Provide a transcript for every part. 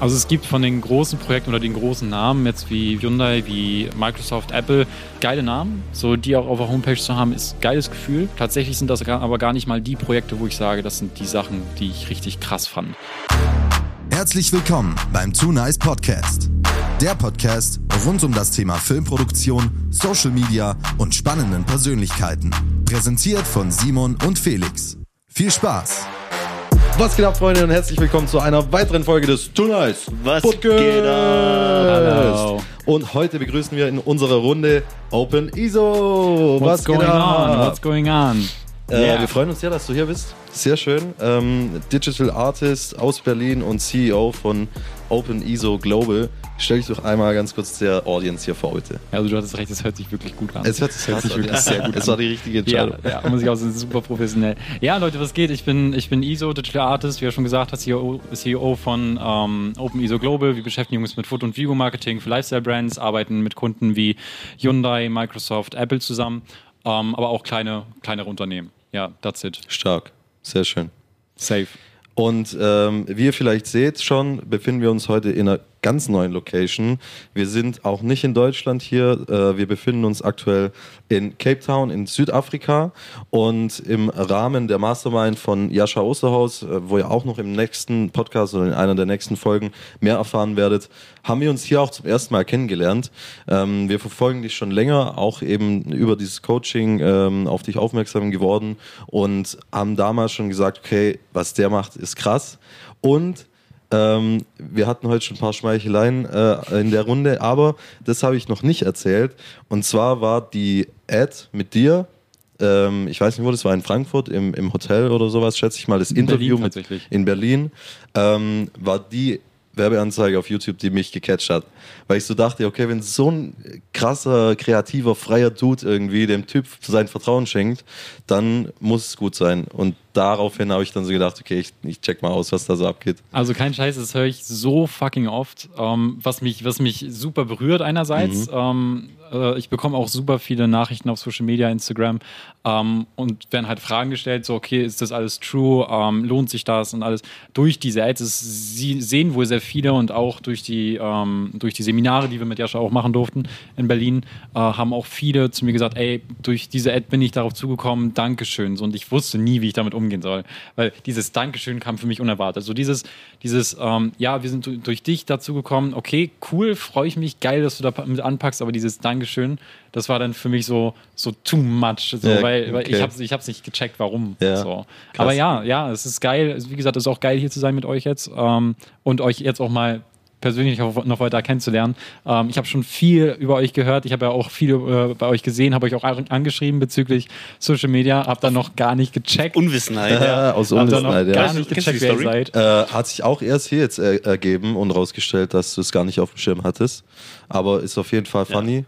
Also es gibt von den großen Projekten oder den großen Namen, jetzt wie Hyundai, wie Microsoft, Apple, geile Namen. So die auch auf der Homepage zu haben, ist geiles Gefühl. Tatsächlich sind das aber gar nicht mal die Projekte, wo ich sage, das sind die Sachen, die ich richtig krass fand. Herzlich willkommen beim Too Nice Podcast. Der Podcast rund um das Thema Filmproduktion, Social Media und spannenden Persönlichkeiten. Präsentiert von Simon und Felix. Viel Spaß! Was geht ab, Freunde, und herzlich willkommen zu einer weiteren Folge des Tonight Was Podcast. geht ab? Und heute begrüßen wir in unserer Runde Open ISO. What's Was going geht ab? on? What's going on? Äh, yeah. Wir freuen uns sehr, dass du hier bist. Sehr schön. Ähm, Digital Artist aus Berlin und CEO von Open ISO Global. Stell dich doch einmal ganz kurz der Audience hier vor, bitte. Also du hattest recht, es hört sich wirklich gut an. Es hört sich, hört sich wirklich sehr gut an. Es war die richtige Entscheidung. Ja, ja muss ich auch sagen, super professionell. Ja, Leute, was geht? Ich bin, ich bin ISO, Digital Artist, wie er schon gesagt hat, CEO, CEO von ähm, Open ISO Global. Wir beschäftigen uns mit Foto- und Video-Marketing für Lifestyle-Brands, arbeiten mit Kunden wie Hyundai, Microsoft, Apple zusammen, ähm, aber auch kleine, kleinere Unternehmen. Ja, that's it. Stark. Sehr schön. Safe. Und ähm, wie ihr vielleicht seht schon, befinden wir uns heute in einer ganz neuen Location. Wir sind auch nicht in Deutschland hier. Äh, wir befinden uns aktuell in Cape Town in Südafrika und im Rahmen der Mastermind von Jascha Osterhaus, äh, wo ihr auch noch im nächsten Podcast oder in einer der nächsten Folgen mehr erfahren werdet, haben wir uns hier auch zum ersten Mal kennengelernt. Ähm, wir verfolgen dich schon länger, auch eben über dieses Coaching ähm, auf dich aufmerksam geworden und haben damals schon gesagt, okay, was der macht, ist krass. Und ähm, wir hatten heute schon ein paar Schmeicheleien äh, in der Runde, aber das habe ich noch nicht erzählt. Und zwar war die Ad mit dir, ähm, ich weiß nicht wo, das war in Frankfurt im, im Hotel oder sowas, schätze ich mal, das in Interview Berlin, mit, in Berlin, ähm, war die Werbeanzeige auf YouTube, die mich gecatcht hat. Weil ich so dachte, okay, wenn so ein krasser, kreativer, freier Dude irgendwie dem Typ sein Vertrauen schenkt, dann muss es gut sein. Und daraufhin habe ich dann so gedacht, okay, ich, ich, check mal aus, was da so abgeht. Also kein Scheiß, das höre ich so fucking oft, ähm, was, mich, was mich super berührt einerseits. Mhm. Ähm, äh, ich bekomme auch super viele Nachrichten auf Social Media, Instagram ähm, und werden halt Fragen gestellt, so okay, ist das alles true, ähm, lohnt sich das und alles. Durch diese Ads, sie sehen wohl sehr viele und auch durch die, ähm, durch die Seminare, die wir mit Jascha auch machen durften in Berlin, äh, haben auch viele zu mir gesagt, ey, durch diese Ad bin ich darauf zugekommen, Dankeschön. So, und ich wusste nie, wie ich damit umgehe umgehen soll. Weil dieses Dankeschön kam für mich unerwartet. So dieses, dieses ähm, ja, wir sind durch dich dazu gekommen, okay, cool, freue ich mich, geil, dass du da mit anpackst, aber dieses Dankeschön, das war dann für mich so, so too much, so, ja, weil, weil okay. ich habe ich hab's nicht gecheckt, warum. Ja, so. Aber ja, ja, es ist geil. Wie gesagt, es ist auch geil, hier zu sein mit euch jetzt ähm, und euch jetzt auch mal persönlich noch weiter kennenzulernen. Ähm, ich habe schon viel über euch gehört. Ich habe ja auch viel äh, bei euch gesehen, habe euch auch angeschrieben bezüglich Social Media. Habe dann noch gar nicht gecheckt. Unwissenheit. Ja, aus Unwissenheit, ja. Gar nicht gecheckt, wer ihr seid. Äh, hat sich auch erst hier jetzt äh, ergeben und rausgestellt, dass du es gar nicht auf dem Schirm hattest. Aber ist auf jeden Fall funny. Ja.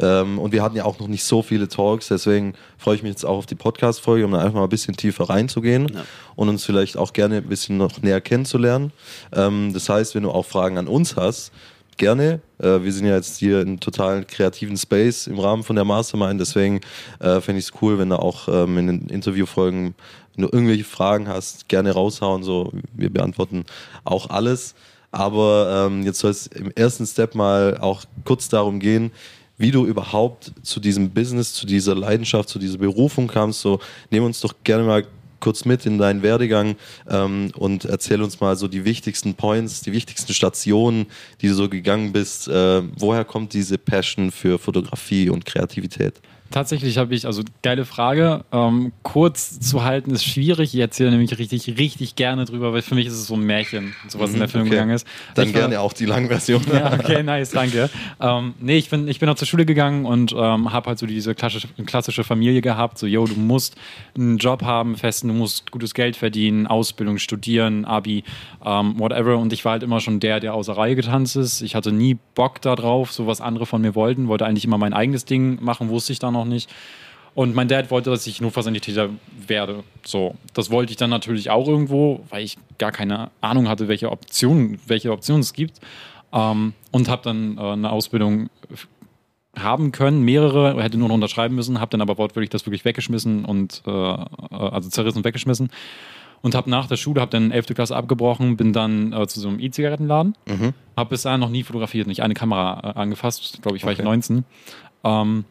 Ähm, und wir hatten ja auch noch nicht so viele Talks, deswegen freue ich mich jetzt auch auf die Podcast-Folge, um dann einfach mal ein bisschen tiefer reinzugehen ja. und uns vielleicht auch gerne ein bisschen noch näher kennenzulernen. Ähm, das heißt, wenn du auch Fragen an uns hast, gerne. Äh, wir sind ja jetzt hier in totalen kreativen Space im Rahmen von der Mastermind, deswegen äh, fände ich es cool, wenn du auch ähm, in den Interviewfolgen, wenn du irgendwelche Fragen hast, gerne raushauen. So, wir beantworten auch alles. Aber ähm, jetzt soll es im ersten Step mal auch kurz darum gehen, wie du überhaupt zu diesem Business, zu dieser Leidenschaft, zu dieser Berufung kamst. So, nehmen uns doch gerne mal kurz mit in deinen Werdegang ähm, und erzähl uns mal so die wichtigsten Points, die wichtigsten Stationen, die du so gegangen bist. Äh, woher kommt diese Passion für Fotografie und Kreativität? Tatsächlich habe ich, also geile Frage. Ähm, kurz zu halten ist schwierig. Ich erzähle nämlich richtig, richtig gerne drüber, weil für mich ist es so ein Märchen, sowas mhm, in der Film okay. gegangen ist. Dann ich gerne war, auch die Langversion. Ja, okay, nice, danke. Ähm, nee, ich bin, ich bin auch zur Schule gegangen und ähm, habe halt so diese klassische, klassische Familie gehabt. So, yo, du musst einen Job haben, festen, du musst gutes Geld verdienen, Ausbildung, studieren, Abi, ähm, whatever. Und ich war halt immer schon der, der außer Reihe getanzt ist. Ich hatte nie Bock darauf, so was andere von mir wollten, wollte eigentlich immer mein eigenes Ding machen, wusste ich dann noch noch nicht. Und mein Dad wollte, dass ich Notfallsanitäter werde. So, das wollte ich dann natürlich auch irgendwo, weil ich gar keine Ahnung hatte, welche Optionen, welche Optionen es gibt. Ähm, und habe dann äh, eine Ausbildung haben können, mehrere, hätte nur noch unterschreiben müssen, habe dann aber wortwörtlich das wirklich weggeschmissen und äh, also zerrissen und weggeschmissen und habe nach der Schule, habe dann 11. Klasse abgebrochen, bin dann äh, zu so einem E-Zigarettenladen, mhm. habe bis dahin noch nie fotografiert, nicht eine Kamera äh, angefasst, glaube ich, war okay. ich 19. Ähm,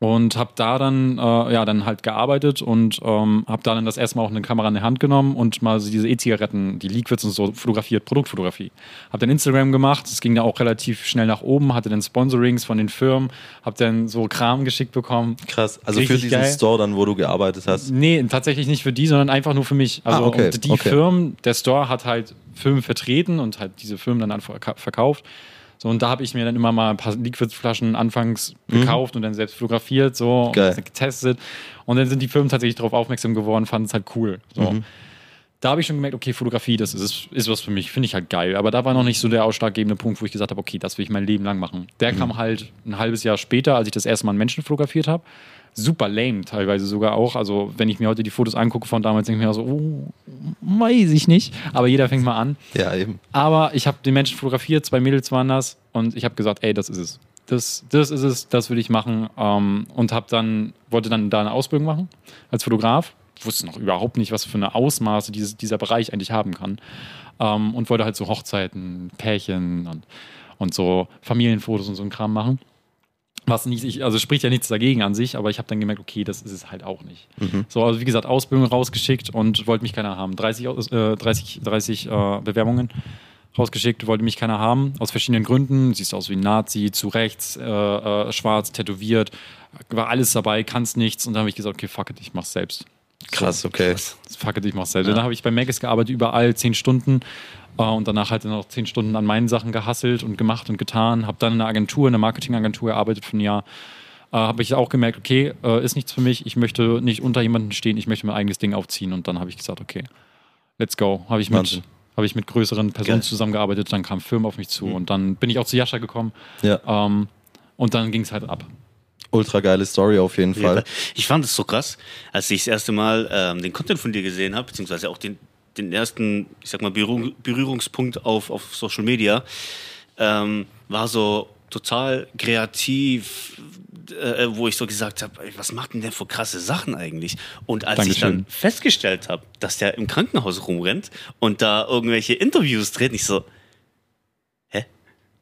und habe da dann äh, ja dann halt gearbeitet und ähm, habe da dann das erste Mal auch eine Kamera in die Hand genommen und mal so diese E-Zigaretten, die Liquids und so fotografiert, Produktfotografie. Habe dann Instagram gemacht, es ging da auch relativ schnell nach oben, hatte dann Sponsorings von den Firmen, habe dann so Kram geschickt bekommen. Krass, also Richtig für diesen geil. Store dann, wo du gearbeitet hast? Nee, tatsächlich nicht für die, sondern einfach nur für mich. Also ah, okay. die okay. Firmen, der Store hat halt Firmen vertreten und halt diese Firmen dann verkauft. So, und da habe ich mir dann immer mal ein paar Liquidflaschen anfangs mhm. gekauft und dann selbst fotografiert, so getestet. Und dann sind die Firmen tatsächlich darauf aufmerksam geworden, fanden es halt cool. So. Mhm. Da habe ich schon gemerkt, okay, Fotografie, das ist, ist was für mich, finde ich halt geil. Aber da war noch nicht so der ausschlaggebende Punkt, wo ich gesagt habe, okay, das will ich mein Leben lang machen. Der mhm. kam halt ein halbes Jahr später, als ich das erste Mal einen Menschen fotografiert habe super lame teilweise sogar auch. Also wenn ich mir heute die Fotos angucke von damals, denke ich mir so, oh, weiß ich nicht. Aber jeder fängt mal an. Ja, eben. Aber ich habe den Menschen fotografiert, zwei Mädels waren das und ich habe gesagt, ey, das ist es. Das, das ist es, das will ich machen. Ähm, und habe dann, wollte dann da eine Ausbildung machen als Fotograf. Wusste noch überhaupt nicht, was für eine Ausmaße dieses, dieser Bereich eigentlich haben kann. Ähm, und wollte halt so Hochzeiten, Pärchen und, und so Familienfotos und so ein Kram machen. Was nicht, also spricht ja nichts dagegen an sich, aber ich habe dann gemerkt, okay, das ist es halt auch nicht. Mhm. So, also wie gesagt, Ausbildung rausgeschickt und wollte mich keiner haben. 30, äh, 30, 30 äh, Bewerbungen rausgeschickt, wollte mich keiner haben, aus verschiedenen Gründen. Siehst aus wie ein Nazi, zu rechts, äh, äh, schwarz, tätowiert, war alles dabei, kannst nichts. Und dann habe ich gesagt, okay, fuck it, ich mach's selbst. Krass, okay. Fuck it, ich mach's selbst. Ja. Dann habe ich bei Magus gearbeitet, überall zehn Stunden und danach halt noch zehn Stunden an meinen Sachen gehasselt und gemacht und getan. Habe dann in einer Agentur, in einer Marketingagentur gearbeitet für ein Jahr. Äh, habe ich auch gemerkt, okay, äh, ist nichts für mich. Ich möchte nicht unter jemanden stehen. Ich möchte mein eigenes Ding aufziehen. Und dann habe ich gesagt, okay, let's go. Habe ich mit habe ich mit größeren Personen Geil. zusammengearbeitet, dann kam Film auf mich zu mhm. und dann bin ich auch zu Jascha gekommen. Ja. Ähm, und dann ging es halt ab. Ultra geile Story auf jeden Fall. Ich fand es so krass, als ich das erste Mal ähm, den Content von dir gesehen habe, beziehungsweise auch den, den ersten, ich sag mal, Berührung, Berührungspunkt auf, auf Social Media, ähm, war so total kreativ, äh, wo ich so gesagt habe, was macht denn der für krasse Sachen eigentlich? Und als Dankeschön. ich dann festgestellt habe, dass der im Krankenhaus rumrennt und da irgendwelche Interviews dreht, ich so, hä?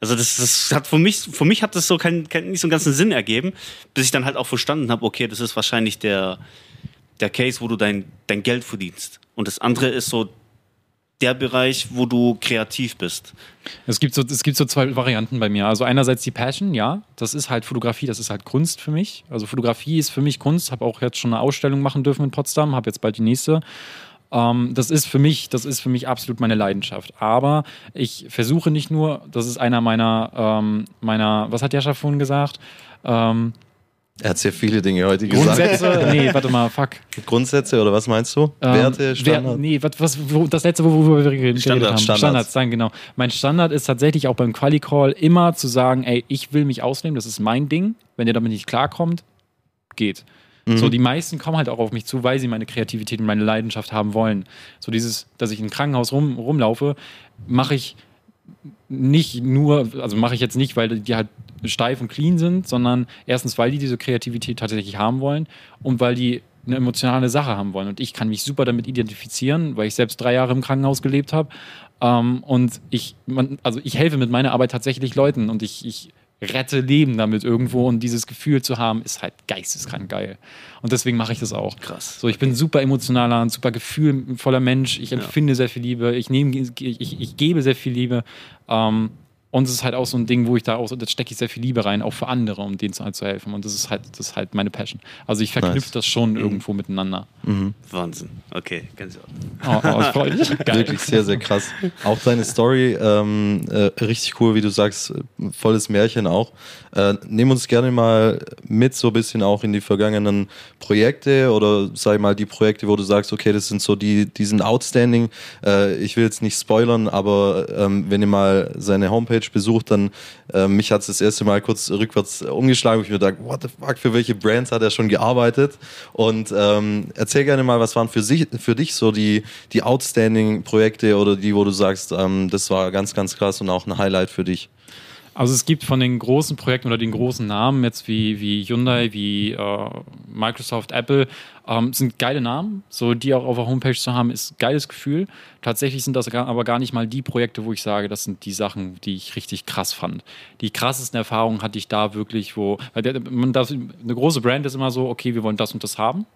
Also das, das hat für mich, für mich hat das so kein, kein, nicht so einen ganzen Sinn ergeben, bis ich dann halt auch verstanden habe, okay, das ist wahrscheinlich der, der Case, wo du dein, dein Geld verdienst. Und das andere ist so der Bereich, wo du kreativ bist. Es gibt, so, es gibt so zwei Varianten bei mir. Also einerseits die Passion, ja, das ist halt Fotografie, das ist halt Kunst für mich. Also Fotografie ist für mich Kunst. Habe auch jetzt schon eine Ausstellung machen dürfen in Potsdam, habe jetzt bald die nächste. Ähm, das ist für mich, das ist für mich absolut meine Leidenschaft. Aber ich versuche nicht nur, das ist einer meiner, ähm, meiner, was hat Jascha vorhin gesagt? Ähm, er hat sehr viele Dinge heute gesagt. Grundsätze? Nee, warte mal, fuck. Grundsätze oder was meinst du? Ähm, Werte, Standard? Wer, nee, was, was, wo, das letzte, worüber wir geredet Standard, haben. Standards. Standards, sagen, genau. Mein Standard ist tatsächlich auch beim Quali-Call immer zu sagen, ey, ich will mich ausnehmen, das ist mein Ding. Wenn ihr damit nicht klarkommt, geht. Mhm. So, die meisten kommen halt auch auf mich zu, weil sie meine Kreativität und meine Leidenschaft haben wollen. So dieses, dass ich im Krankenhaus rum, rumlaufe, mache ich nicht nur, also mache ich jetzt nicht, weil die halt steif und clean sind, sondern erstens, weil die diese Kreativität tatsächlich haben wollen und weil die eine emotionale Sache haben wollen. Und ich kann mich super damit identifizieren, weil ich selbst drei Jahre im Krankenhaus gelebt habe. Ähm, und ich, man, also ich helfe mit meiner Arbeit tatsächlich Leuten und ich, ich rette Leben damit irgendwo und dieses Gefühl zu haben, ist halt geisteskrank geil. Und deswegen mache ich das auch. Krass. So, ich bin super emotionaler, ein super gefühlvoller Mensch. Ich empfinde ja. sehr viel Liebe. Ich nehme, ich, ich, ich gebe sehr viel Liebe. Ähm, und es ist halt auch so ein Ding, wo ich da auch, da stecke ich sehr viel Liebe rein, auch für andere, um denen halt zu helfen. Und das ist halt, das ist halt meine Passion. Also ich verknüpfe nice. das schon mhm. irgendwo miteinander. Mhm. Wahnsinn. Okay, ganz oh, oh, freut mich. Wirklich sehr, sehr krass. Auch deine Story, ähm, äh, richtig cool, wie du sagst, volles Märchen auch. Äh, nehmen uns gerne mal mit, so ein bisschen auch in die vergangenen Projekte oder sag ich mal die Projekte, wo du sagst, okay, das sind so die, die sind outstanding. Äh, ich will jetzt nicht spoilern, aber ähm, wenn ihr mal seine Homepage Homepage besucht, dann äh, mich hat es das erste Mal kurz rückwärts umgeschlagen, wo ich mir dachte, what the fuck, für welche Brands hat er schon gearbeitet? Und ähm, erzähl gerne mal, was waren für, sich, für dich so die, die outstanding Projekte oder die, wo du sagst, ähm, das war ganz, ganz krass und auch ein Highlight für dich? Also es gibt von den großen Projekten oder den großen Namen jetzt wie, wie Hyundai, wie äh, Microsoft, Apple, ähm, sind geile Namen. So die auch auf der Homepage zu haben, ist ein geiles Gefühl. Tatsächlich sind das aber gar nicht mal die Projekte, wo ich sage, das sind die Sachen, die ich richtig krass fand. Die krassesten Erfahrungen hatte ich da wirklich, wo, weil der, man darf, eine große Brand ist immer so, okay, wir wollen das und das haben.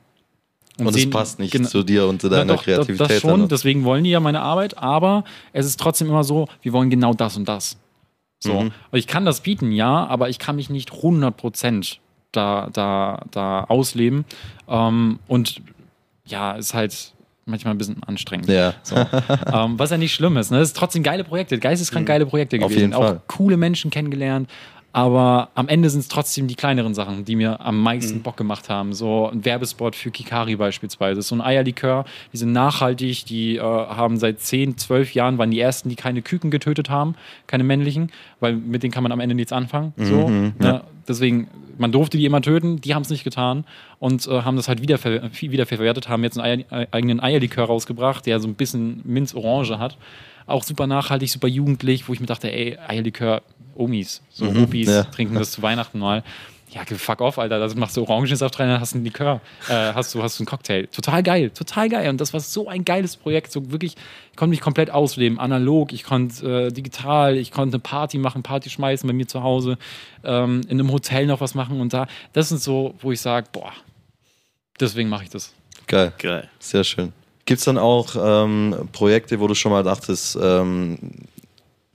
Und, und es passt nicht zu dir und zu deiner doch, Kreativität. Das schon, deswegen wollen die ja meine Arbeit, aber es ist trotzdem immer so, wir wollen genau das und das. So. Mhm. Ich kann das bieten, ja, aber ich kann mich nicht 100% da, da, da ausleben. Ähm, und ja, ist halt manchmal ein bisschen anstrengend. Ja. So. ähm, was ja nicht schlimm ist. Ne? Es ist trotzdem geile Projekte, geisteskrank mhm. geile Projekte gewesen. Auf jeden Fall. Auch coole Menschen kennengelernt. Aber am Ende sind es trotzdem die kleineren Sachen, die mir am meisten mhm. Bock gemacht haben. So ein Werbespot für Kikari beispielsweise. So ein Eierlikör, die sind nachhaltig, die äh, haben seit 10, 12 Jahren, waren die ersten, die keine Küken getötet haben, keine männlichen, weil mit denen kann man am Ende nichts anfangen. So, mhm, ja. Deswegen, man durfte die immer töten, die haben es nicht getan und äh, haben das halt wieder, wieder verwertet, haben jetzt einen Eier, eigenen Eierlikör rausgebracht, der so ein bisschen Minz-Orange hat auch super nachhaltig, super jugendlich, wo ich mir dachte, ey, Eierlikör, Omis, so mhm, Opis ja. trinken das zu Weihnachten mal. Ja, fuck off, Alter. Da machst du Orangensaft rein, dann hast du einen Likör, äh, hast du hast du einen Cocktail. Total geil, total geil. Und das war so ein geiles Projekt. So wirklich, ich konnte mich komplett ausleben. Analog, ich konnte äh, digital, ich konnte eine Party machen, Party schmeißen bei mir zu Hause, ähm, in einem Hotel noch was machen. Und da, das sind so, wo ich sage, boah, deswegen mache ich das. Geil. Geil. Sehr schön. Gibt es dann auch ähm, Projekte, wo du schon mal dachtest, ähm,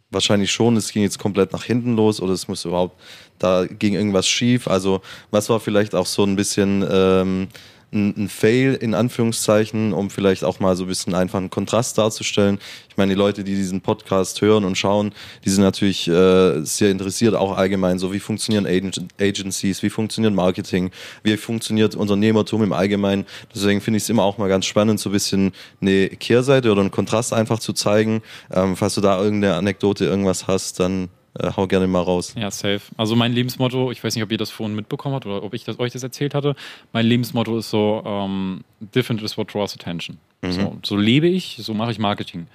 wahrscheinlich schon, es ging jetzt komplett nach hinten los oder es muss überhaupt, da ging irgendwas schief? Also, was war vielleicht auch so ein bisschen ähm, ein, ein, Fail in Anführungszeichen, um vielleicht auch mal so ein bisschen einfach einen Kontrast darzustellen. Ich meine, die Leute, die diesen Podcast hören und schauen, die sind natürlich äh, sehr interessiert, auch allgemein, so wie funktionieren Agent Agencies, wie funktioniert Marketing, wie funktioniert Unternehmertum im Allgemeinen. Deswegen finde ich es immer auch mal ganz spannend, so ein bisschen eine Kehrseite oder einen Kontrast einfach zu zeigen. Ähm, falls du da irgendeine Anekdote, irgendwas hast, dann äh, hau gerne mal raus. Ja, safe. Also mein Lebensmotto, ich weiß nicht, ob ihr das vorhin mitbekommen habt oder ob ich das, euch das erzählt hatte. Mein Lebensmotto ist so, ähm, different is what draws attention. Mhm. So, so, lebe ich, so mache ich Marketing.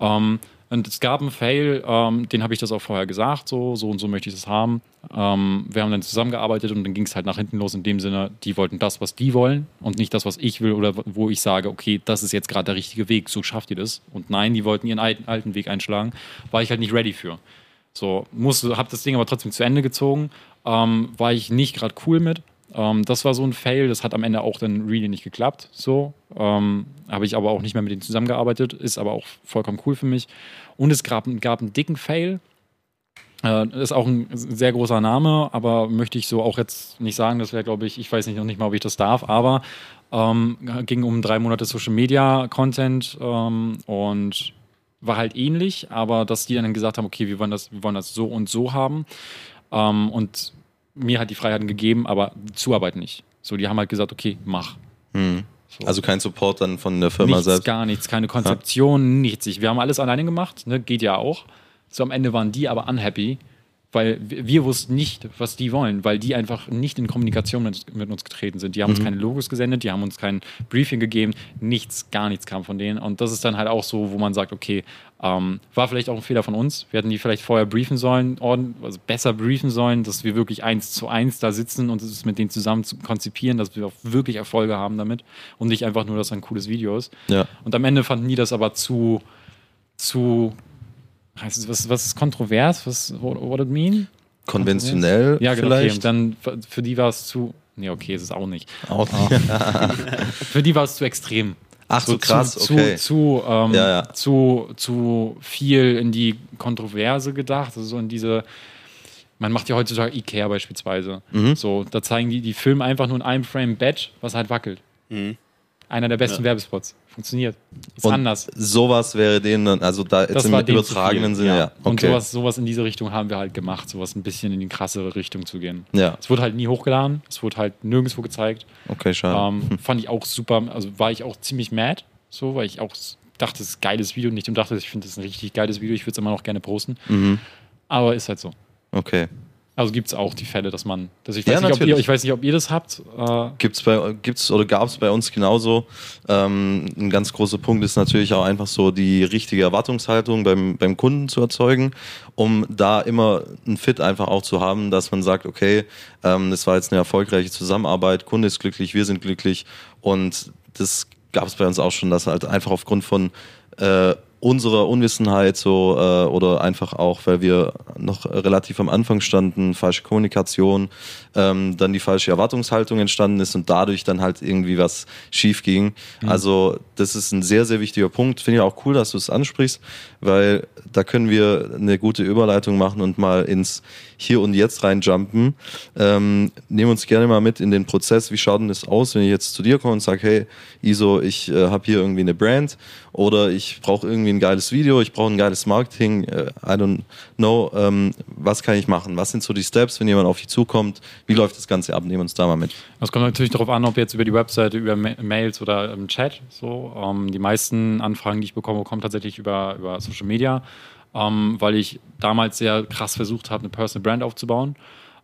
Ähm, und es gab einen Fail, ähm, den habe ich das auch vorher gesagt, so, so und so möchte ich das haben. Ähm, wir haben dann zusammengearbeitet und dann ging es halt nach hinten los in dem Sinne, die wollten das, was die wollen und nicht das, was ich will oder wo ich sage, okay, das ist jetzt gerade der richtige Weg, so schafft ihr das. Und nein, die wollten ihren alten, alten Weg einschlagen, war ich halt nicht ready für. So, musste, habe das Ding aber trotzdem zu Ende gezogen. Ähm, war ich nicht gerade cool mit. Ähm, das war so ein Fail. Das hat am Ende auch dann really nicht geklappt. So ähm, habe ich aber auch nicht mehr mit denen zusammengearbeitet. Ist aber auch vollkommen cool für mich. Und es gab, gab einen dicken Fail. Äh, ist auch ein sehr großer Name, aber möchte ich so auch jetzt nicht sagen. Das wäre, glaube ich, ich weiß nicht noch nicht mal, ob ich das darf, aber ähm, ging um drei Monate Social Media Content ähm, und war halt ähnlich, aber dass die dann gesagt haben, okay, wir wollen das, wir wollen das so und so haben. Ähm, und mir hat die Freiheiten gegeben, aber die Zuarbeit nicht. So, die haben halt gesagt, okay, mach. Hm. So. Also kein Support dann von der Firma nichts, selbst? Gar nichts, keine Konzeption, ja. nichts. Wir haben alles alleine gemacht, ne? geht ja auch. So am Ende waren die aber unhappy weil wir wussten nicht, was die wollen, weil die einfach nicht in Kommunikation mit, mit uns getreten sind. Die haben mhm. uns keine Logos gesendet, die haben uns kein Briefing gegeben, nichts, gar nichts kam von denen. Und das ist dann halt auch so, wo man sagt, okay, ähm, war vielleicht auch ein Fehler von uns. Wir hätten die vielleicht vorher briefen sollen, also besser briefen sollen, dass wir wirklich eins zu eins da sitzen und es mit denen zusammen zu konzipieren, dass wir auch wirklich Erfolge haben damit und nicht einfach nur, dass ein cooles Video ist. Ja. Und am Ende fanden die das aber zu, zu heißt was, was ist kontrovers? Was what, what it mean? Konventionell ja, genau, vielleicht. Okay. Dann für die war es zu. Nee, okay, ist es auch nicht. Auch nicht. für die war es zu extrem. Ach so, so krass, zu, okay. Zu, zu, ähm, ja, ja. zu, zu viel in die Kontroverse gedacht, also so in diese. Man macht ja heutzutage Ikea beispielsweise. Mhm. So, da zeigen die, die Filme einfach nur in einem Frame Bett, was halt wackelt. Mhm. Einer der besten ja. Werbespots funktioniert. Ist und anders. Sowas wäre denen, also da jetzt im übertragenen Sinne, ja. ja. Okay. Und sowas, sowas in diese Richtung haben wir halt gemacht, sowas ein bisschen in die krassere Richtung zu gehen. Ja. Es wurde halt nie hochgeladen, es wurde halt nirgendwo gezeigt. Okay, schade. Ähm, hm. Fand ich auch super, also war ich auch ziemlich mad, so, weil ich auch dachte, es ist ein geiles Video nicht und dachte, ich finde es ein richtig geiles Video, ich würde es immer noch gerne posten. Mhm. Aber ist halt so. Okay. Also gibt es auch die Fälle, dass man, dass ich Ja, weiß, nicht, ob ihr, ich weiß nicht, ob ihr das habt. Äh, Gibt's bei gibt's oder gab es bei uns genauso. Ähm, ein ganz großer Punkt ist natürlich auch einfach so die richtige Erwartungshaltung beim, beim Kunden zu erzeugen, um da immer ein Fit einfach auch zu haben, dass man sagt, okay, ähm, das war jetzt eine erfolgreiche Zusammenarbeit, Kunde ist glücklich, wir sind glücklich und das gab es bei uns auch schon, dass halt einfach aufgrund von äh, unserer Unwissenheit so äh, oder einfach auch, weil wir noch relativ am Anfang standen, falsche Kommunikation, ähm, dann die falsche Erwartungshaltung entstanden ist und dadurch dann halt irgendwie was schief ging. Also das ist ein sehr, sehr wichtiger Punkt. Finde ich auch cool, dass du es ansprichst, weil da können wir eine gute Überleitung machen und mal ins Hier und Jetzt reinjumpen. Ähm, nehmen uns gerne mal mit in den Prozess. Wie schaut denn das aus, wenn ich jetzt zu dir komme und sage, hey, Iso, ich äh, habe hier irgendwie eine Brand oder ich brauche irgendwie ein geiles Video, ich brauche ein geiles Marketing, äh, I don't know, ähm, was kann ich machen? Was sind so die Steps, wenn jemand auf dich zukommt? Wie läuft das Ganze ab? Nehmen uns da mal mit. Es kommt natürlich darauf an, ob jetzt über die Webseite, über Ma Mails oder im Chat. So, ähm, die meisten Anfragen, die ich bekomme, kommen tatsächlich über, über Social Media, ähm, weil ich damals sehr krass versucht habe, eine Personal Brand aufzubauen.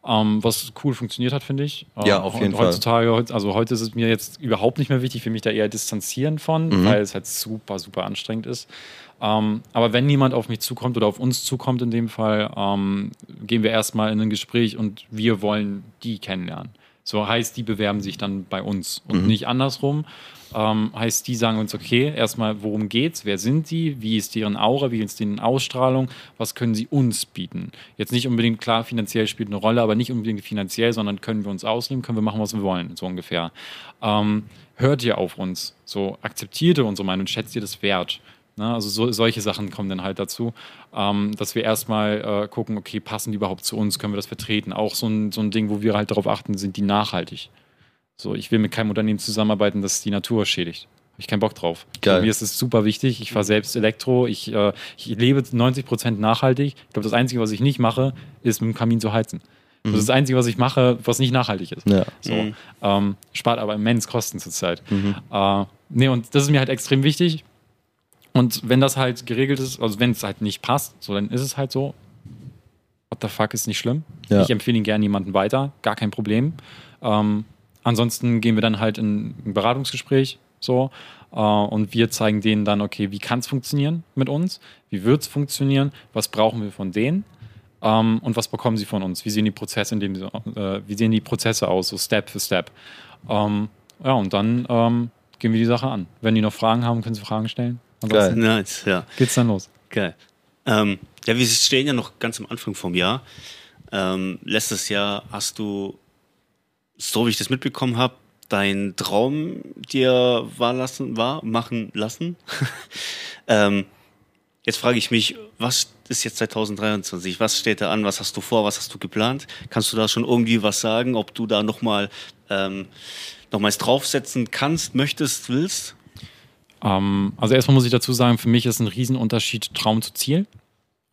Ähm, was cool funktioniert hat, finde ich. Ja, Ähm, auf jeden he- Fall. Heutzutage, heut- also heute ist es mir jetzt überhaupt nicht mehr wichtig, für mich da eher distanzieren von, Mhm. weil es halt super, super anstrengend ist. Ähm, aber wenn jemand auf mich zukommt oder auf uns zukommt in dem Fall, ähm, gehen wir erstmal in ein Gespräch und wir wollen die kennenlernen. So heißt, die bewerben sich dann bei uns und nicht andersrum. Ähm, heißt, die sagen uns, okay, erstmal, worum geht's, wer sind die, wie ist deren Aura, wie ist deren Ausstrahlung, was können sie uns bieten. Jetzt nicht unbedingt, klar, finanziell spielt eine Rolle, aber nicht unbedingt finanziell, sondern können wir uns ausnehmen, können wir machen, was wir wollen, so ungefähr. Ähm, hört ihr auf uns, so akzeptiert ihr unsere Meinung, schätzt ihr das wert. Ne? Also so, solche Sachen kommen dann halt dazu, ähm, dass wir erstmal äh, gucken, okay, passen die überhaupt zu uns, können wir das vertreten. Auch so ein, so ein Ding, wo wir halt darauf achten, sind die nachhaltig. So, ich will mit keinem Unternehmen zusammenarbeiten, das die Natur schädigt. Habe ich keinen Bock drauf. Geil. Mir ist es super wichtig. Ich fahre selbst Elektro. Ich, äh, ich lebe 90% nachhaltig. Ich glaube, das Einzige, was ich nicht mache, ist mit dem Kamin zu heizen. Das ist das Einzige, was ich mache, was nicht nachhaltig ist. Ja. So, ähm, spart aber immens Kosten zurzeit. Äh, nee, und das ist mir halt extrem wichtig. Und wenn das halt geregelt ist, also wenn es halt nicht passt, so dann ist es halt so. What the fuck ist nicht schlimm. Ja. Ich empfehle ihn gerne jemanden weiter, gar kein Problem. Ähm, ansonsten gehen wir dann halt in ein Beratungsgespräch so äh, und wir zeigen denen dann, okay, wie kann es funktionieren mit uns, wie wird es funktionieren, was brauchen wir von denen ähm, und was bekommen sie von uns, wie sehen die Prozesse, in dem äh, wie sehen die Prozesse aus, so Step für Step. Ähm, ja, und dann ähm, gehen wir die Sache an. Wenn die noch Fragen haben, können sie Fragen stellen. Ansonsten Nice, ja. geht's dann los. Geil. Ähm, ja, wir stehen ja noch ganz am Anfang vom Jahr. Ähm, letztes Jahr hast du, so wie ich das mitbekommen habe, dein Traum dir war lassen, war machen lassen. ähm, jetzt frage ich mich, was ist jetzt 2023? Was steht da an? Was hast du vor? Was hast du geplant? Kannst du da schon irgendwie was sagen, ob du da nochmal ähm, nochmals draufsetzen kannst, möchtest, willst? Ähm, also erstmal muss ich dazu sagen, für mich ist ein Riesenunterschied Traum zu Ziel.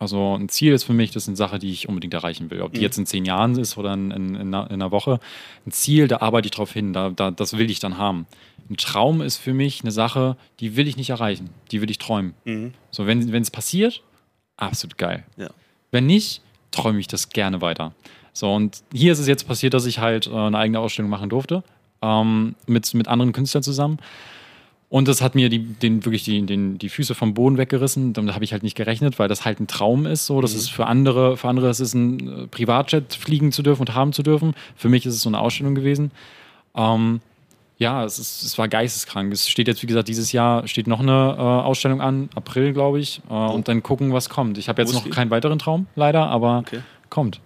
Also ein Ziel ist für mich, das ist eine Sache, die ich unbedingt erreichen will. Ob die jetzt in zehn Jahren ist oder in, in, in, einer, in einer Woche. Ein Ziel, da arbeite ich drauf hin, da, da, das will ich dann haben. Ein Traum ist für mich eine Sache, die will ich nicht erreichen, die will ich träumen. So, wenn wenn es passiert, absolut geil. Ja. Wenn nicht, träume ich das gerne weiter. So, und hier ist es jetzt passiert, dass ich halt äh, eine eigene Ausstellung machen durfte, ähm, mit, mit anderen Künstlern zusammen. Und das hat mir die, den, wirklich die, den, die Füße vom Boden weggerissen. Damit habe ich halt nicht gerechnet, weil das halt ein Traum ist. So. Das ist für andere, für andere ist es ein äh, Privatjet fliegen zu dürfen und haben zu dürfen. Für mich ist es so eine Ausstellung gewesen. Ähm, ja, es, ist, es war geisteskrank. Es steht jetzt, wie gesagt, dieses Jahr steht noch eine äh, Ausstellung an, April, glaube ich. Äh, Und dann gucken, was kommt. Ich habe jetzt ist noch keinen weiteren Traum, leider, aber Okay. kommt.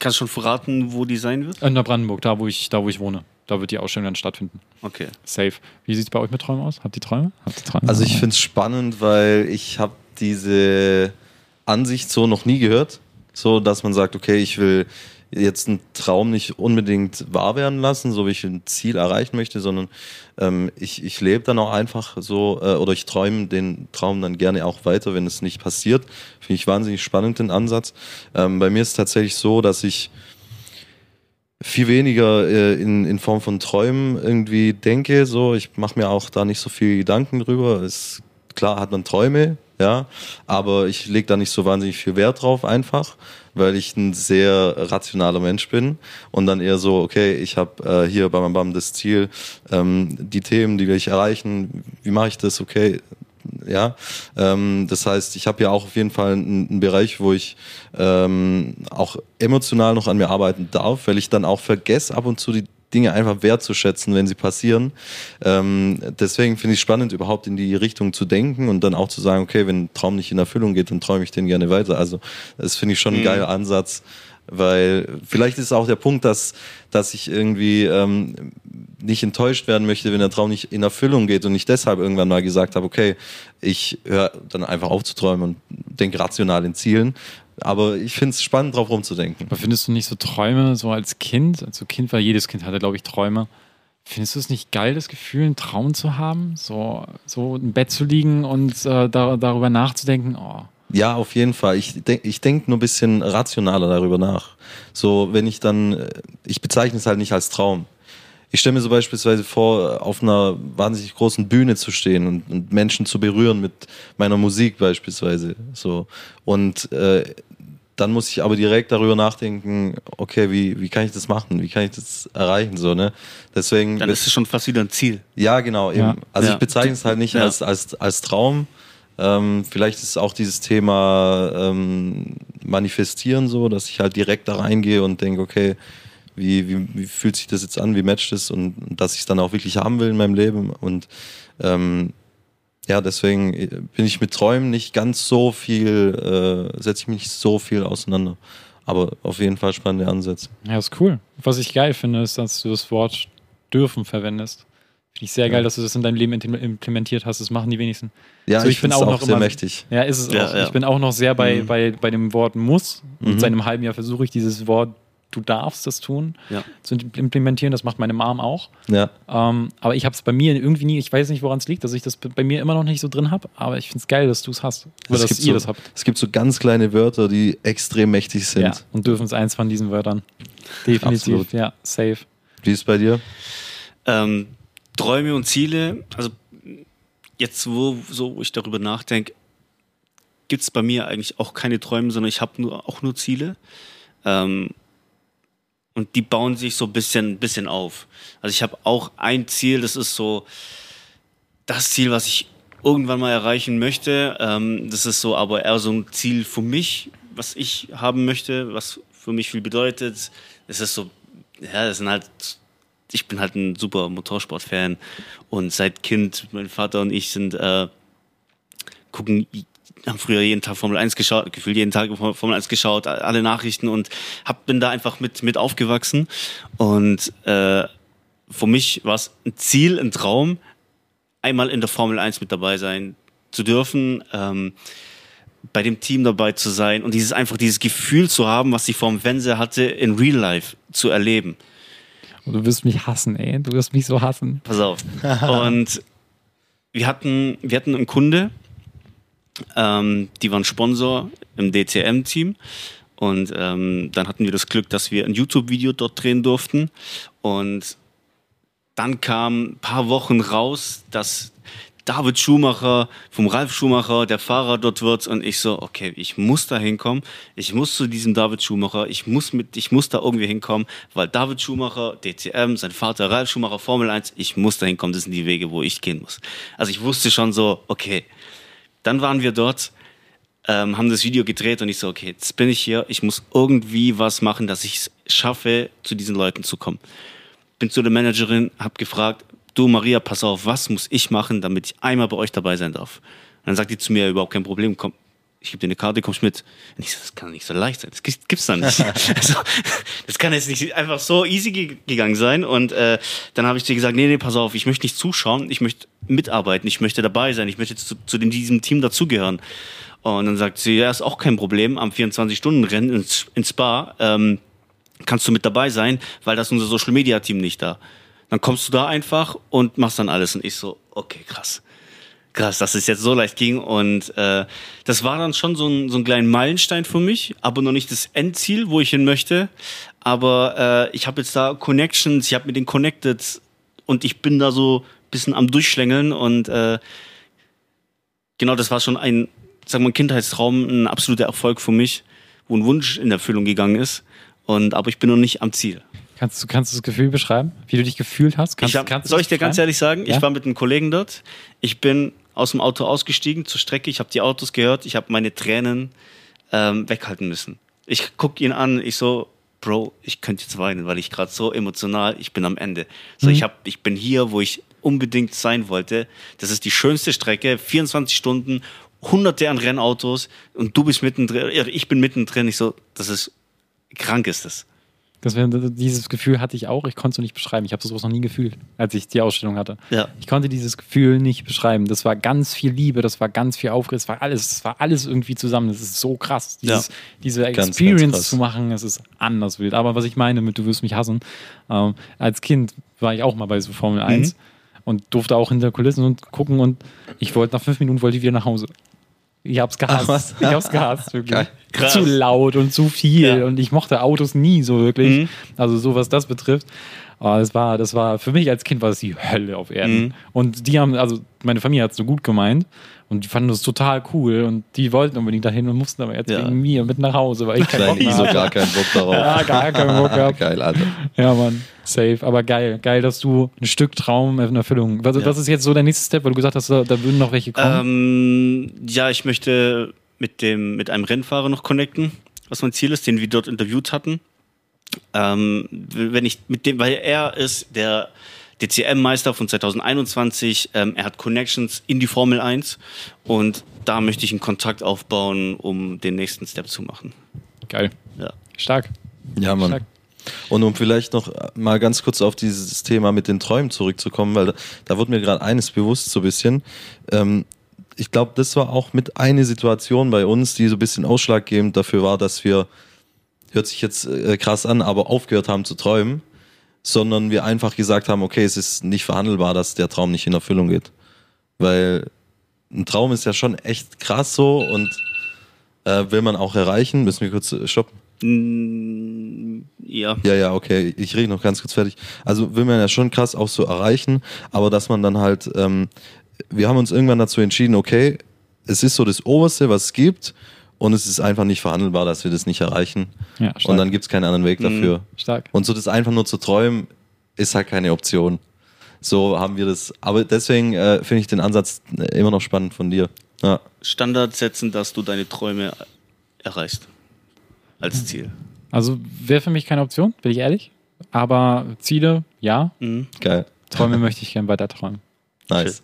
Kannst du schon verraten, wo die sein wird? In der Brandenburg, da wo ich, da wo ich wohne. Da wird die Ausstellung dann stattfinden. Okay. Safe. Wie sieht es bei euch mit Träumen aus? Habt ihr Träume? Habt ihr Träume? Also ich finde es spannend, weil ich habe diese Ansicht so noch nie gehört. So, dass man sagt, okay, ich will jetzt einen Traum nicht unbedingt wahr werden lassen, so wie ich ein Ziel erreichen möchte, sondern ähm, ich, ich lebe dann auch einfach so äh, oder ich träume den Traum dann gerne auch weiter, wenn es nicht passiert. Finde ich wahnsinnig spannend den Ansatz. Ähm, bei mir ist es tatsächlich so, dass ich viel weniger äh, in, in Form von Träumen irgendwie denke. So, ich mache mir auch da nicht so viel Gedanken drüber. Es, klar hat man Träume, ja, aber ich lege da nicht so wahnsinnig viel Wert drauf einfach, weil ich ein sehr rationaler Mensch bin und dann eher so, okay, ich habe äh, hier bam, bam, das Ziel, ähm, die Themen, die will ich erreichen, wie mache ich das, okay, ja, ähm, das heißt, ich habe ja auch auf jeden Fall einen, einen Bereich, wo ich ähm, auch emotional noch an mir arbeiten darf, weil ich dann auch vergesse ab und zu die Dinge einfach wertzuschätzen, wenn sie passieren. Ähm, deswegen finde ich es spannend, überhaupt in die Richtung zu denken und dann auch zu sagen, okay, wenn ein Traum nicht in Erfüllung geht, dann träume ich den gerne weiter. Also das finde ich schon ein mhm. geiler Ansatz, weil vielleicht ist auch der Punkt, dass, dass ich irgendwie ähm, nicht enttäuscht werden möchte, wenn der Traum nicht in Erfüllung geht und ich deshalb irgendwann mal gesagt habe, okay, ich höre dann einfach auf zu träumen und denke rational in Zielen, aber ich finde es spannend, drauf rumzudenken. Aber findest du nicht so Träume so als Kind? Also Kind, weil jedes Kind hatte, glaube ich, Träume. Findest du es nicht geil, das Gefühl, einen Traum zu haben? So, so im Bett zu liegen und äh, da, darüber nachzudenken? Oh. Ja, auf jeden Fall. Ich denke ich denk nur ein bisschen rationaler darüber nach. So, wenn ich dann, äh, ich bezeichne es halt nicht als Traum. Ich stelle mir so beispielsweise vor, auf einer wahnsinnig großen Bühne zu stehen und, und Menschen zu berühren mit meiner Musik beispielsweise. So. Und äh, dann muss ich aber direkt darüber nachdenken, okay, wie, wie kann ich das machen? Wie kann ich das erreichen? So, ne? Deswegen. Dann ist es schon fast wieder ein Ziel. Ja, genau. Eben. Ja. Also ja. ich bezeichne es halt nicht ja. als, als, als Traum. Ähm, vielleicht ist auch dieses Thema ähm, Manifestieren so, dass ich halt direkt da reingehe und denke, okay, wie, wie, wie fühlt sich das jetzt an, wie matcht es und, dass ich es dann auch wirklich haben will in meinem Leben. Und ähm, ja, deswegen äh, bin ich mit Träumen nicht ganz so viel, äh, setze ich mich nicht so viel auseinander. Aber auf jeden Fall spannende Ansätze. Ja, ist cool. Was ich geil finde, ist, dass du das Wort dürfen verwendest. Finde ich sehr geil, dass du das in deinem Leben implementiert hast. Das machen die wenigsten. Ja, so, ich, ich bin auch, auch noch sehr immer, mächtig. Ja, ist es ja, auch. Ja. Ich bin auch noch sehr bei, mhm. bei, bei dem Wort muss. Mhm. seit einem halben Jahr versuche ich dieses Wort du darfst das tun, ja. zu implementieren. Das macht meine Mom auch. Ja. Ähm, aber ich habe es bei mir irgendwie nie, ich weiß nicht, woran es liegt, dass ich das bei mir immer noch nicht so drin habe, aber ich finde es geil, dass du es hast. Oder es dass ihr so, das habt. Es gibt so ganz kleine Wörter, die extrem mächtig sind. Ja, und dürfen es eins von diesen Wörtern. Definitiv, Absolut. ja, safe. Wie ist es bei dir? Ähm, Träume und Ziele, also jetzt, wo so ich darüber nachdenke, gibt es bei mir eigentlich auch keine Träume, sondern ich habe nur, auch nur Ziele. Ähm, und die bauen sich so ein bisschen, bisschen auf. Also ich habe auch ein Ziel, das ist so das Ziel, was ich irgendwann mal erreichen möchte. Ähm, das ist so aber eher so ein Ziel für mich, was ich haben möchte, was für mich viel bedeutet. Es ist so, ja, das sind halt, ich bin halt ein super Motorsport-Fan und seit Kind, mein Vater und ich sind, äh, gucken haben früher jeden Tag Formel 1 geschaut, gefühlt jeden Tag Formel 1 geschaut, alle Nachrichten und hab, bin da einfach mit, mit aufgewachsen. Und äh, für mich war es ein Ziel, ein Traum, einmal in der Formel 1 mit dabei sein zu dürfen, ähm, bei dem Team dabei zu sein und dieses einfach dieses Gefühl zu haben, was ich vom Fernseher hatte, in Real Life zu erleben. Und du wirst mich hassen, ey. Du wirst mich so hassen. Pass auf. und wir hatten, wir hatten einen Kunde, ähm, die waren Sponsor im DCM-Team. Und ähm, dann hatten wir das Glück, dass wir ein YouTube-Video dort drehen durften. Und dann kam ein paar Wochen raus, dass David Schumacher vom Ralf Schumacher der Fahrer dort wird. Und ich so okay ich muss da hinkommen. Ich muss zu diesem David Schumacher. Ich muss mit ich muss da irgendwie hinkommen weil David Schumacher DCM sein Vater Ralf Schumacher Formel 1 ich muss da hinkommen. Das sind die Wege wo ich gehen muss. Also ich wusste schon so okay. Dann waren wir dort, ähm, haben das Video gedreht und ich so, okay, jetzt bin ich hier, ich muss irgendwie was machen, dass ich es schaffe, zu diesen Leuten zu kommen. Bin zu der Managerin, habe gefragt, du Maria, pass auf, was muss ich machen, damit ich einmal bei euch dabei sein darf? Und dann sagt die zu mir, überhaupt kein Problem, komm, ich gebe dir eine Karte, kommst mit. Und ich so, das kann nicht so leicht sein, das gibt's dann nicht. also, das kann jetzt nicht einfach so easy gegangen sein. Und äh, dann habe ich dir gesagt, nee, nee, pass auf, ich möchte nicht zuschauen, ich möchte mitarbeiten, ich möchte dabei sein, ich möchte zu, zu diesem Team dazugehören. Und dann sagt sie, ja, ist auch kein Problem, am 24-Stunden-Rennen ins, ins Spa ähm, kannst du mit dabei sein, weil das unser Social-Media-Team nicht da. Dann kommst du da einfach und machst dann alles. Und ich so, okay, krass krass, dass es jetzt so leicht ging. Und äh, das war dann schon so ein, so ein kleiner Meilenstein für mich, aber noch nicht das Endziel, wo ich hin möchte. Aber äh, ich habe jetzt da Connections, ich habe mit denen connected und ich bin da so ein bisschen am Durchschlängeln und äh, genau das war schon ein sagen wir, Kindheitstraum, ein absoluter Erfolg für mich, wo ein Wunsch in Erfüllung gegangen ist. Und, aber ich bin noch nicht am Ziel. Kannst du, kannst du das Gefühl beschreiben, wie du dich gefühlt hast? Kannst, ich hab, kannst soll ich dir ganz ehrlich sagen, ja? ich war mit einem Kollegen dort. Ich bin aus dem Auto ausgestiegen zur Strecke. Ich habe die Autos gehört. Ich habe meine Tränen ähm, weghalten müssen. Ich gucke ihn an. Ich so, Bro, ich könnte jetzt weinen, weil ich gerade so emotional, ich bin am Ende. So, mhm. ich, hab, ich bin hier, wo ich unbedingt sein wollte. Das ist die schönste Strecke, 24 Stunden, hunderte an Rennautos und du bist mittendrin, ich bin mittendrin. Ich so, das ist krank ist das. Das dieses Gefühl hatte ich auch, ich konnte es nicht beschreiben. Ich habe sowas noch nie gefühlt, als ich die Ausstellung hatte. Ja. Ich konnte dieses Gefühl nicht beschreiben. Das war ganz viel Liebe, das war ganz viel Aufriss, das war alles, das war alles irgendwie zusammen. Das ist so krass. Dieses, ja. Diese ganz, Experience ganz zu machen, es ist anders wild. Aber was ich meine mit, du wirst mich hassen, ähm, als Kind war ich auch mal bei so Formel 1 mhm. und durfte auch hinter Kulissen und gucken und ich wollte nach fünf Minuten wollte ich wieder nach Hause. Ich hab's gehasst. Ach, ich hab's gehasst, wirklich. Krass. Zu laut und zu viel. Ja. Und ich mochte Autos nie so wirklich. Mhm. Also so was das betrifft. Aber das war, das war, für mich als Kind war das die Hölle auf Erden. Mhm. Und die haben, also meine Familie hat es so gut gemeint. Und die fanden das total cool und die wollten unbedingt dahin und mussten aber jetzt ja. wegen mir mit nach Hause, weil ich keinen Bock so gar keinen Bock darauf. ja, gar keinen Bock gehabt. geil, Alter. Ja, Mann, safe. Aber geil, geil, dass du ein Stück Traum in Erfüllung. Was, ja. was ist jetzt so der nächste Step, weil du gesagt hast, da, da würden noch welche kommen? Ähm, ja, ich möchte mit, dem, mit einem Rennfahrer noch connecten, was mein Ziel ist, den wir dort interviewt hatten. Ähm, wenn ich mit dem, weil er ist der DCM-Meister von 2021. Ähm, er hat Connections in die Formel 1 und da möchte ich einen Kontakt aufbauen, um den nächsten Step zu machen. Geil. Ja. Stark. Ja, Mann. Stark. Und um vielleicht noch mal ganz kurz auf dieses Thema mit den Träumen zurückzukommen, weil da, da wurde mir gerade eines bewusst so ein bisschen. Ähm, ich glaube, das war auch mit eine Situation bei uns, die so ein bisschen ausschlaggebend dafür war, dass wir, hört sich jetzt äh, krass an, aber aufgehört haben zu träumen sondern wir einfach gesagt haben, okay, es ist nicht verhandelbar, dass der Traum nicht in Erfüllung geht. Weil ein Traum ist ja schon echt krass so und äh, will man auch erreichen. Müssen wir kurz äh, stoppen? Mm, ja. Ja, ja, okay. Ich rede noch ganz kurz fertig. Also will man ja schon krass auch so erreichen, aber dass man dann halt, ähm, wir haben uns irgendwann dazu entschieden, okay, es ist so das Oberste, was es gibt und es ist einfach nicht verhandelbar, dass wir das nicht erreichen. Ja, und dann gibt es keinen anderen Weg dafür. Mhm, stark. Und so das einfach nur zu träumen, ist halt keine Option. So haben wir das. Aber deswegen äh, finde ich den Ansatz äh, immer noch spannend von dir. Ja. Standard setzen, dass du deine Träume erreichst. Als mhm. Ziel. Also wäre für mich keine Option, bin ich ehrlich. Aber Ziele, ja. Mhm. Geil. Träume möchte ich gerne weiter träumen. Nice.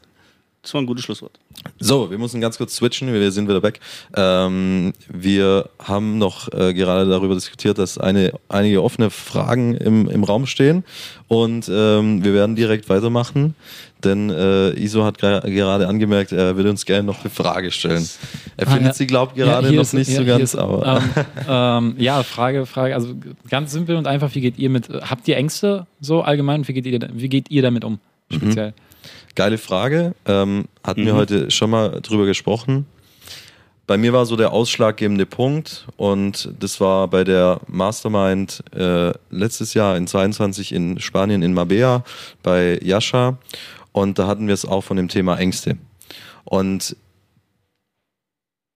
Das war ein gutes Schlusswort. So, wir müssen ganz kurz switchen, wir sind wieder back. Ähm, wir haben noch äh, gerade darüber diskutiert, dass eine, einige offene Fragen im, im Raum stehen und ähm, wir werden direkt weitermachen, denn äh, Iso hat gerade angemerkt, er würde uns gerne noch eine Frage stellen. Er ah, findet ja. sie, glaubt gerade ja, noch ist, nicht ja, so ganz, ist, aber... Ähm, ähm, ja, Frage, Frage, also ganz simpel und einfach, wie geht ihr mit, habt ihr Ängste so allgemein, wie geht ihr, wie geht ihr damit um, mhm. speziell? Mhm. Geile Frage. Ähm, hatten mhm. wir heute schon mal drüber gesprochen. Bei mir war so der ausschlaggebende Punkt und das war bei der Mastermind äh, letztes Jahr in 22 in Spanien in Mabea bei Yasha und da hatten wir es auch von dem Thema Ängste. Und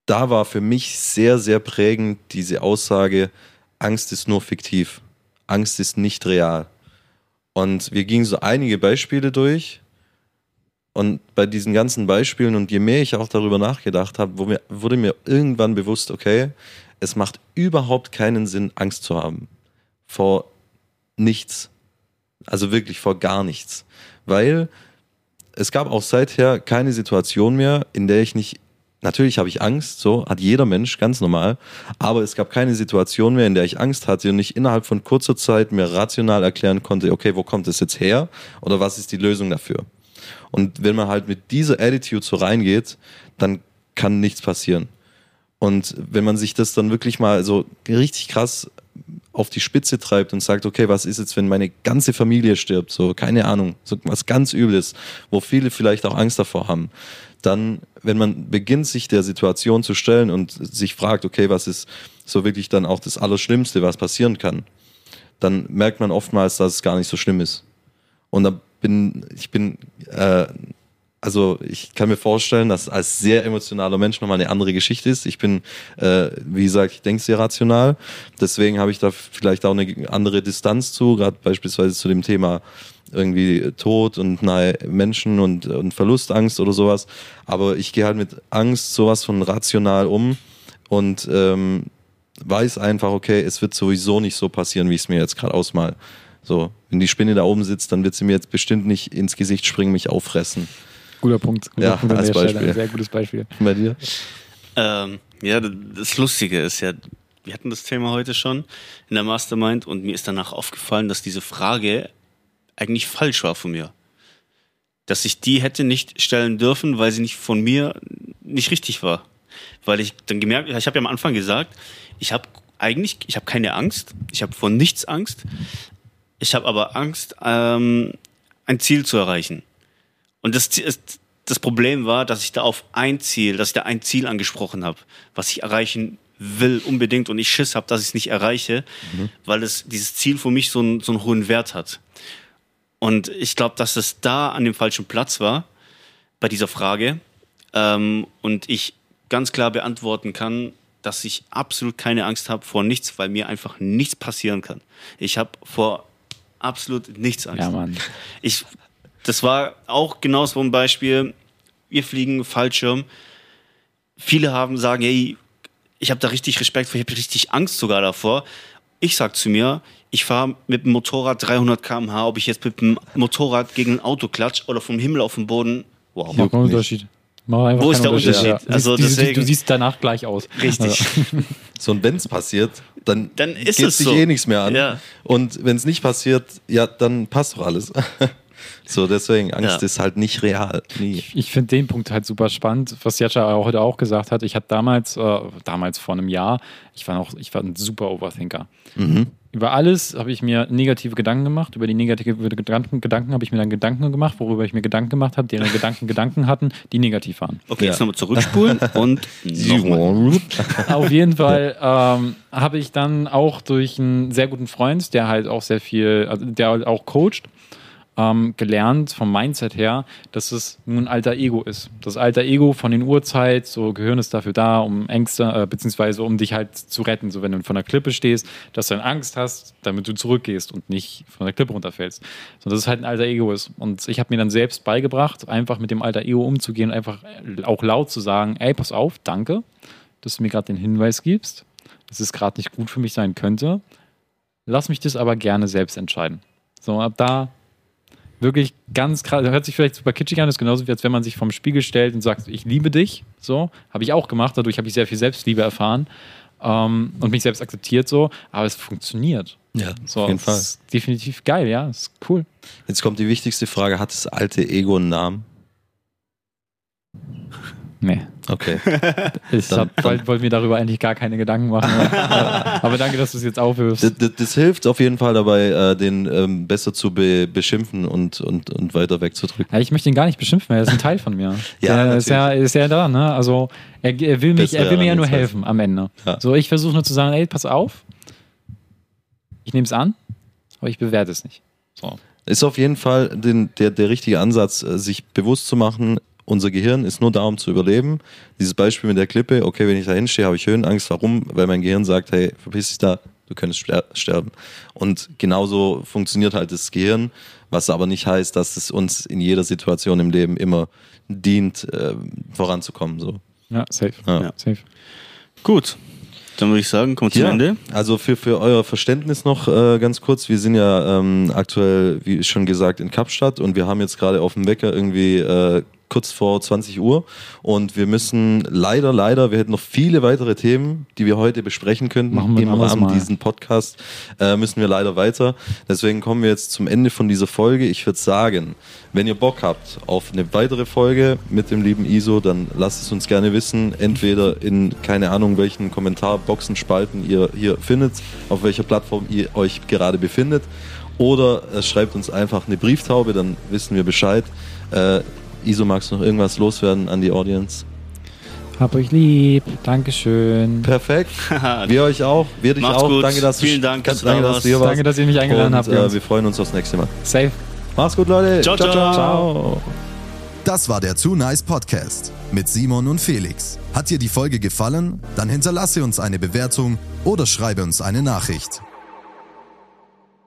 da war für mich sehr, sehr prägend diese Aussage, Angst ist nur fiktiv. Angst ist nicht real. Und wir gingen so einige Beispiele durch und bei diesen ganzen Beispielen und je mehr ich auch darüber nachgedacht habe, wurde mir irgendwann bewusst, okay, es macht überhaupt keinen Sinn, Angst zu haben. Vor nichts. Also wirklich vor gar nichts. Weil es gab auch seither keine Situation mehr, in der ich nicht, natürlich habe ich Angst, so hat jeder Mensch, ganz normal, aber es gab keine Situation mehr, in der ich Angst hatte und ich innerhalb von kurzer Zeit mir rational erklären konnte, okay, wo kommt es jetzt her oder was ist die Lösung dafür? Und wenn man halt mit dieser Attitude so reingeht, dann kann nichts passieren. Und wenn man sich das dann wirklich mal so richtig krass auf die Spitze treibt und sagt, okay, was ist jetzt, wenn meine ganze Familie stirbt, so keine Ahnung, so was ganz Übles, wo viele vielleicht auch Angst davor haben, dann, wenn man beginnt, sich der Situation zu stellen und sich fragt, okay, was ist so wirklich dann auch das Allerschlimmste, was passieren kann, dann merkt man oftmals, dass es gar nicht so schlimm ist. Und da bin, ich bin, äh, also ich kann mir vorstellen, dass als sehr emotionaler Mensch nochmal eine andere Geschichte ist. Ich bin, äh, wie gesagt, ich denke sehr rational. Deswegen habe ich da vielleicht auch eine andere Distanz zu, gerade beispielsweise zu dem Thema irgendwie Tod und nahe Menschen und, und Verlustangst oder sowas. Aber ich gehe halt mit Angst sowas von rational um und ähm, weiß einfach, okay, es wird sowieso nicht so passieren, wie ich es mir jetzt gerade ausmal. So, wenn die Spinne da oben sitzt, dann wird sie mir jetzt bestimmt nicht ins Gesicht springen, mich auffressen. Guter Punkt. Guter Ja, Punkt an als der Stelle. Beispiel. Ein sehr gutes Beispiel. Bei dir? Ähm, ja, das Lustige ist ja, wir hatten das Thema heute schon in der Mastermind und mir ist danach aufgefallen, dass diese Frage eigentlich falsch war von mir. Dass ich die hätte nicht stellen dürfen, weil sie nicht von mir nicht richtig war. Weil ich dann gemerkt, ich habe ja am Anfang gesagt, ich habe eigentlich, ich habe keine Angst, ich habe vor nichts Angst, ich habe aber Angst, ähm, ein Ziel zu erreichen. Und das, ist- das Problem war, dass ich da auf ein Ziel, dass ich da ein Ziel angesprochen habe, was ich erreichen will unbedingt und ich Schiss habe, dass ich es nicht erreiche, weil es dieses Ziel für mich so einen, so einen hohen Wert hat. Und ich glaube, dass es da an dem falschen Platz war bei dieser Frage ähm, und ich ganz klar beantworten kann, dass ich absolut keine Angst habe vor nichts, weil mir einfach nichts passieren kann. Ich habe vor absolut nichts Angst. Ja, Mann. Ich, das war auch genau so ein Beispiel. Wir fliegen Fallschirm. Viele haben sagen, hey, ich habe da richtig Respekt vor, ich habe richtig Angst sogar davor. Ich sag zu mir, ich fahre mit dem Motorrad 300 km/h, ob ich jetzt mit dem Motorrad gegen ein Auto klatsch oder vom Himmel auf den Boden. Wow. Mach keinen Unterschied. Wo ist der Unterschied? Ja. Also du, siehst, deswegen- du siehst danach gleich aus. Richtig. So ein Wenn's passiert, dann, Dann ist geht es sich so. eh nichts mehr an. Ja. Und wenn es nicht passiert, ja, dann passt doch alles. so, deswegen, Angst Ja. ist halt nicht real. Nie. Ich finde den Punkt halt super spannend, was auch heute auch gesagt hat. Ich hatte damals, äh, damals vor einem Jahr, ich war noch, ich war ein super Overthinker. Mhm. Über alles habe ich mir negative Gedanken gemacht. Über die negative Gedanken, Gedanken habe ich mir dann Gedanken gemacht, worüber ich mir Gedanken gemacht habe, deren Gedanken Gedanken hatten, die negativ waren. Okay, Ja. jetzt nochmal zurückspulen und nochmal. Auf jeden Fall ähm, habe ich dann auch durch einen sehr guten Freund, der halt auch sehr viel, also der halt auch coacht, ähm, gelernt vom Mindset her, dass es nur ein alter Ego ist. Das alter Ego von den Urzeit, so Gehirn ist dafür da, um Ängste, äh, beziehungsweise um dich halt zu retten. So wenn du von der Klippe stehst, dass du dann Angst hast, damit du zurückgehst und nicht von der Klippe runterfällst. So dass es halt ein alter Ego ist. Und ich habe mir dann selbst beigebracht, einfach mit dem alter Ego umzugehen, einfach auch laut zu sagen, ey, pass auf, danke, dass du mir gerade den Hinweis gibst, dass es gerade nicht gut für mich sein könnte. Lass mich das aber gerne selbst entscheiden. So, ab da wirklich ganz krass, hört sich vielleicht super kitschig an, ist genauso wie als wenn man sich vom Spiegel stellt und sagt, ich liebe dich. So, habe ich auch gemacht, dadurch habe ich sehr viel Selbstliebe erfahren ähm, und mich selbst akzeptiert so, aber es funktioniert. Ja, So, auf jeden Fall. ist definitiv geil, ja, ist cool. Jetzt kommt die wichtigste Frage: Hat das alte Ego einen Namen? Nee. Okay. Ich Dann- hab- wollte wollt mir darüber eigentlich gar keine Gedanken machen. aber, aber danke, dass du es jetzt aufwirfst. Das, das, das hilft auf jeden Fall dabei, äh, den ähm, besser zu be beschimpfen und, und, und weiter wegzudrücken. Ja, ich möchte ihn gar nicht beschimpfen, er ist ein Teil von mir. Ja, ist ja, ist ja da, ne? Also er, er will mich, er will mir ja nur helfen am Ende. Ja. So, ich versuche nur zu sagen, ey, pass auf, ich nehme es an, aber ich bewerte es nicht. So. Ist auf jeden Fall den, der, der richtige Ansatz, äh, sich bewusst zu machen, unser Gehirn ist nur da, um zu überleben. Dieses Beispiel mit der Klippe, okay, wenn ich da hinstehe, habe ich Höhenangst. Warum? Weil mein Gehirn sagt, hey, verpiss dich da, du könntest ster- sterben. Und genauso funktioniert halt das Gehirn, was aber nicht heißt, dass es uns in jeder Situation im Leben immer dient, äh, voranzukommen. So. Ja, safe. Ja. Ja. safe. Gut, dann würde ich sagen, kommen wir zum Ja, Ende. also für, für euer Verständnis noch äh, ganz kurz, wir sind ja ähm, aktuell, wie schon gesagt, in Kapstadt und wir haben jetzt gerade auf dem Wecker irgendwie äh, kurz vor 20 Uhr und wir müssen leider, leider, wir hätten noch viele weitere Themen, die wir heute besprechen könnten Machen wir ein im Rahmen Mal. diesen Podcast, äh, müssen wir leider weiter. Deswegen kommen wir jetzt zum Ende von dieser Folge. Ich würde sagen, wenn ihr Bock habt auf eine weitere Folge mit dem lieben ISO, dann lasst es uns gerne wissen. Entweder in, keine Ahnung, welchen Kommentarboxen, Spalten ihr hier findet, auf welcher Plattform ihr euch gerade befindet. Oder äh, schreibt uns einfach eine Brieftaube, dann wissen wir Bescheid. Äh, ISO, magst du noch irgendwas loswerden an die Audience? Hab euch lieb. Dankeschön. Perfekt. Wir euch auch. Wir dich Macht's auch. gut. Danke, dass Vielen du, Dank, dass du danke, da dass du hier warst. Danke, dass ihr mich eingeladen Und, habt. Äh, wir freuen uns aufs nächste Mal. Safe. Mach's gut, Leute. Ciao, ciao. ciao. Das war der Too Nice Podcast mit Simon und Felix. Hat dir die Folge gefallen? Dann hinterlasse uns eine Bewertung oder schreibe uns eine Nachricht.